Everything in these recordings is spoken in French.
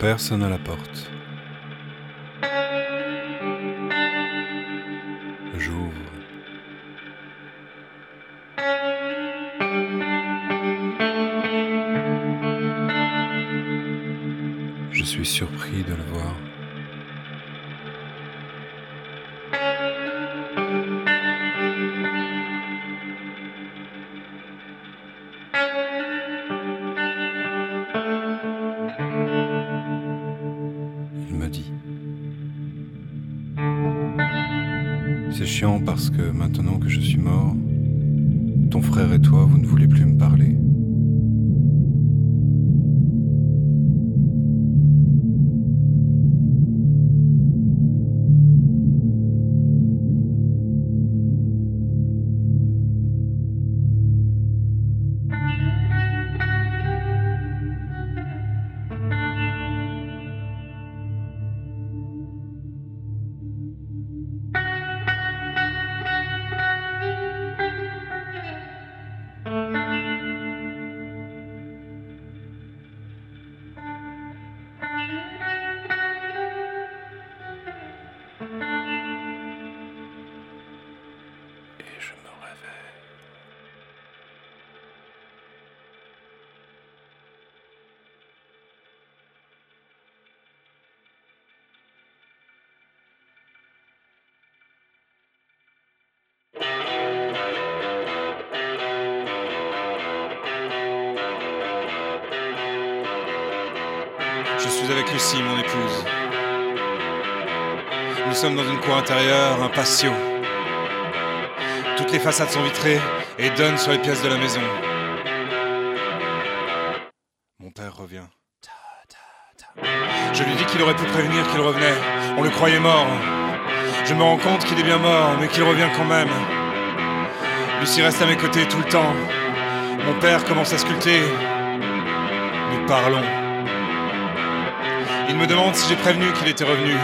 Mon père sonne à la porte. J'ouvre. Je suis surpris de le voir. C'est chiant parce que maintenant que je suis mort, ton frère et toi, vous ne voulez plus me parler. Et je me. Je suis avec Lucie, mon épouse. Nous sommes dans une cour intérieure, un patio. Toutes les façades sont vitrées et donnent sur les pièces de la maison. Mon père revient. Je lui dis qu'il aurait pu prévenir qu'il revenait. On le croyait mort. Je me rends compte qu'il est bien mort, mais qu'il revient quand même. Lucie reste à mes côtés tout le temps. Mon père commence à sculpter. Nous parlons. Il me demande si j'ai prévenu qu'il était revenu.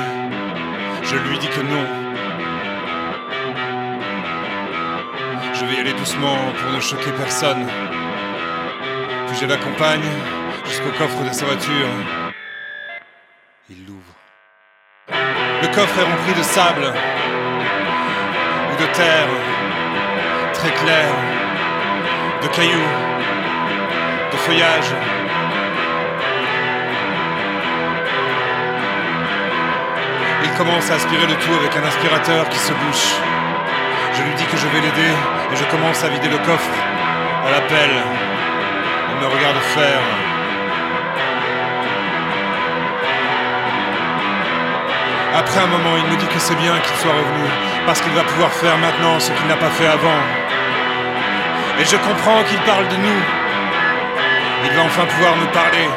Je lui dis que non. Vais y aller doucement pour ne choquer personne. Puis je l'accompagne jusqu'au coffre de sa voiture. Il l'ouvre. Le coffre est rempli de sable ou de terre, très clair, de cailloux, de feuillage. Il commence à aspirer le tout avec un aspirateur qui se bouche. Je lui dis que je vais l'aider et je commence à vider le coffre à la pelle. Il me regarde faire. Après un moment, il me dit que c'est bien qu'il soit revenu, parce qu'il va pouvoir faire maintenant ce qu'il n'a pas fait avant. Et je comprends qu'il parle de nous. Il va enfin pouvoir me parler.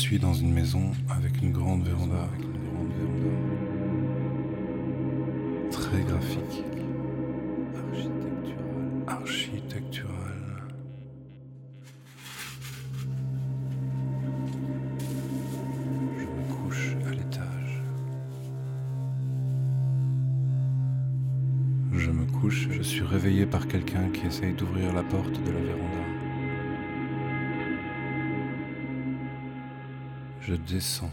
Suis dans une maison avec une grande véranda. Avec une grande véranda. Très graphique. Architectural. Architectural. Je me couche à l'étage. Je me couche, je suis réveillé par quelqu'un qui essaye d'ouvrir la porte de la véranda. Je descends.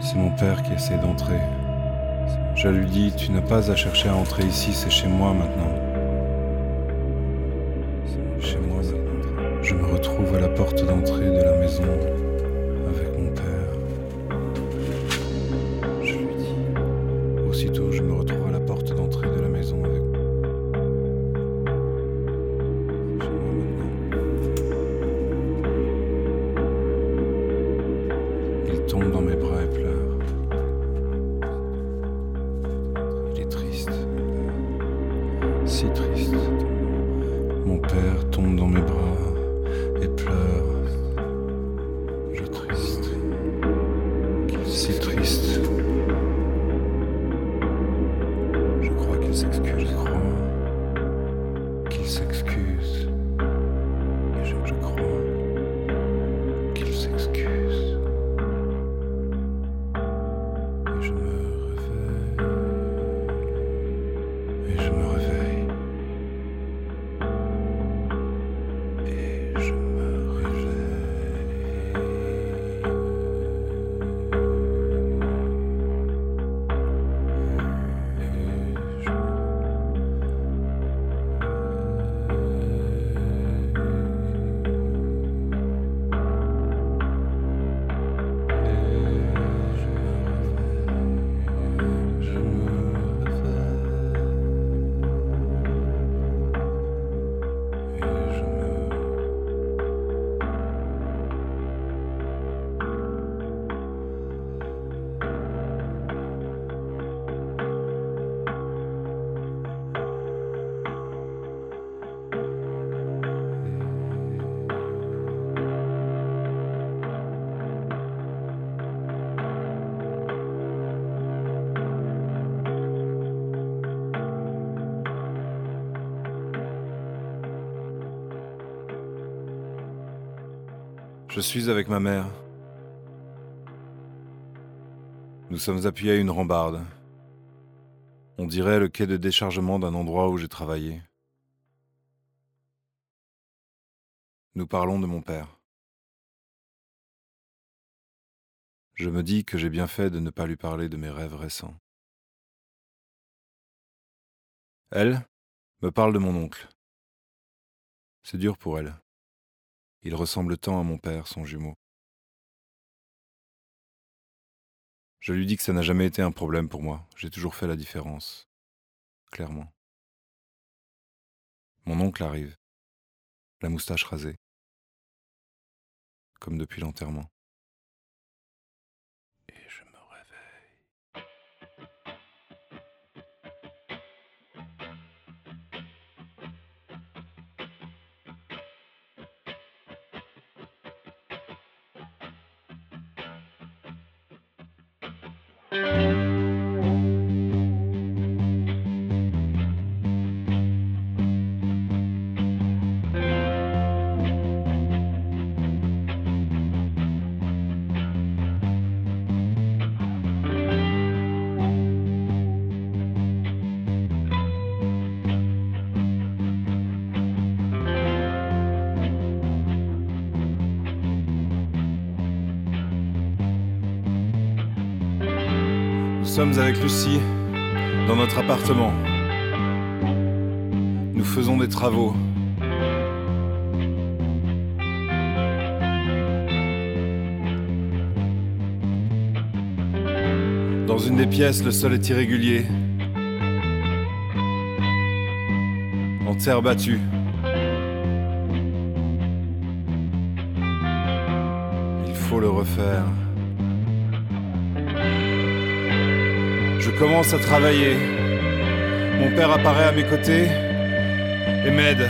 C'est mon père qui essaie d'entrer. Je lui dis, tu n'as pas à chercher à entrer ici, c'est chez moi maintenant. Chez moi. Je me retrouve à la porte d'entrée de la maison s'excuse, crois qu'il s'excuse. Je suis avec ma mère. Nous sommes appuyés à une rambarde. On dirait le quai de déchargement d'un endroit où j'ai travaillé. Nous parlons de mon père. Je me dis que j'ai bien fait de ne pas lui parler de mes rêves récents. Elle me parle de mon oncle. C'est dur pour elle. Il ressemble tant à mon père, son jumeau. Je lui dis que ça n'a jamais été un problème pour moi. J'ai toujours fait la différence. Clairement. Mon oncle arrive. La moustache rasée. Comme depuis l'enterrement. Nous sommes avec Lucie dans notre appartement. Nous faisons des travaux. Dans une des pièces, le sol est irrégulier. En terre battue. Il faut le refaire. Je commence à travailler. Mon père apparaît à mes côtés et m'aide.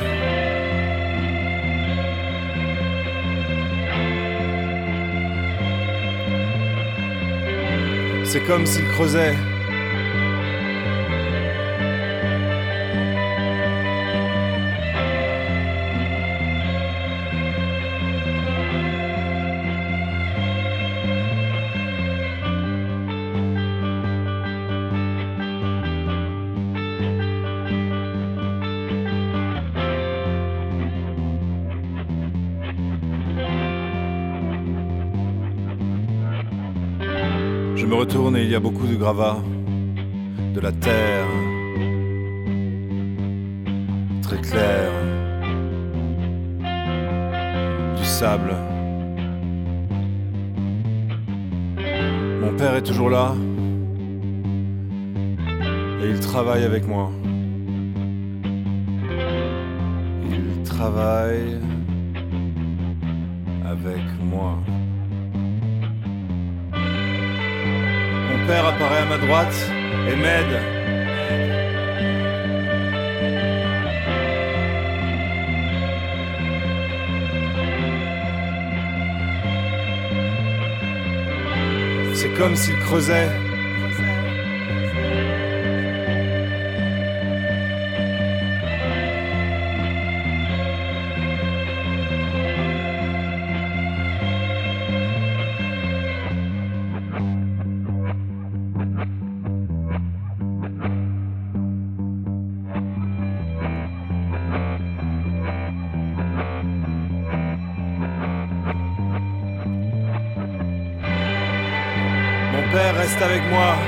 C'est comme s'il creusait. Retourne et il y a beaucoup de gravats, de la terre, très claire, du sable. Mon père est toujours là et il travaille avec moi. Il travaille avec moi. Apparaît à ma droite et m'aide. C'est comme s'il creusait. Moi.